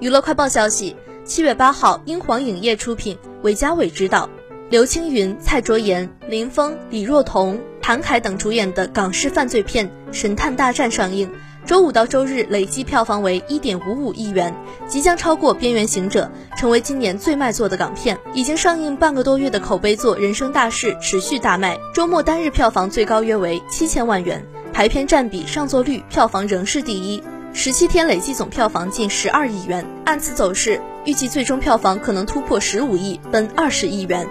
娱乐快报消息，七月八号，英皇影业出品，韦家伟执导，刘青云、蔡卓妍、林峰、李若彤、谭凯等主演的港式犯罪片《神探大战》上映。周五到周日累计票房为一点五五亿元，即将超过《边缘行者》，成为今年最卖座的港片。已经上映半个多月的口碑作《人生大事》持续大卖，周末单日票房最高约为七千万元，排片占比、上座率、票房仍是第一。十七天累计总票房近十二亿元，按此走势，预计最终票房可能突破十五亿，奔二十亿元。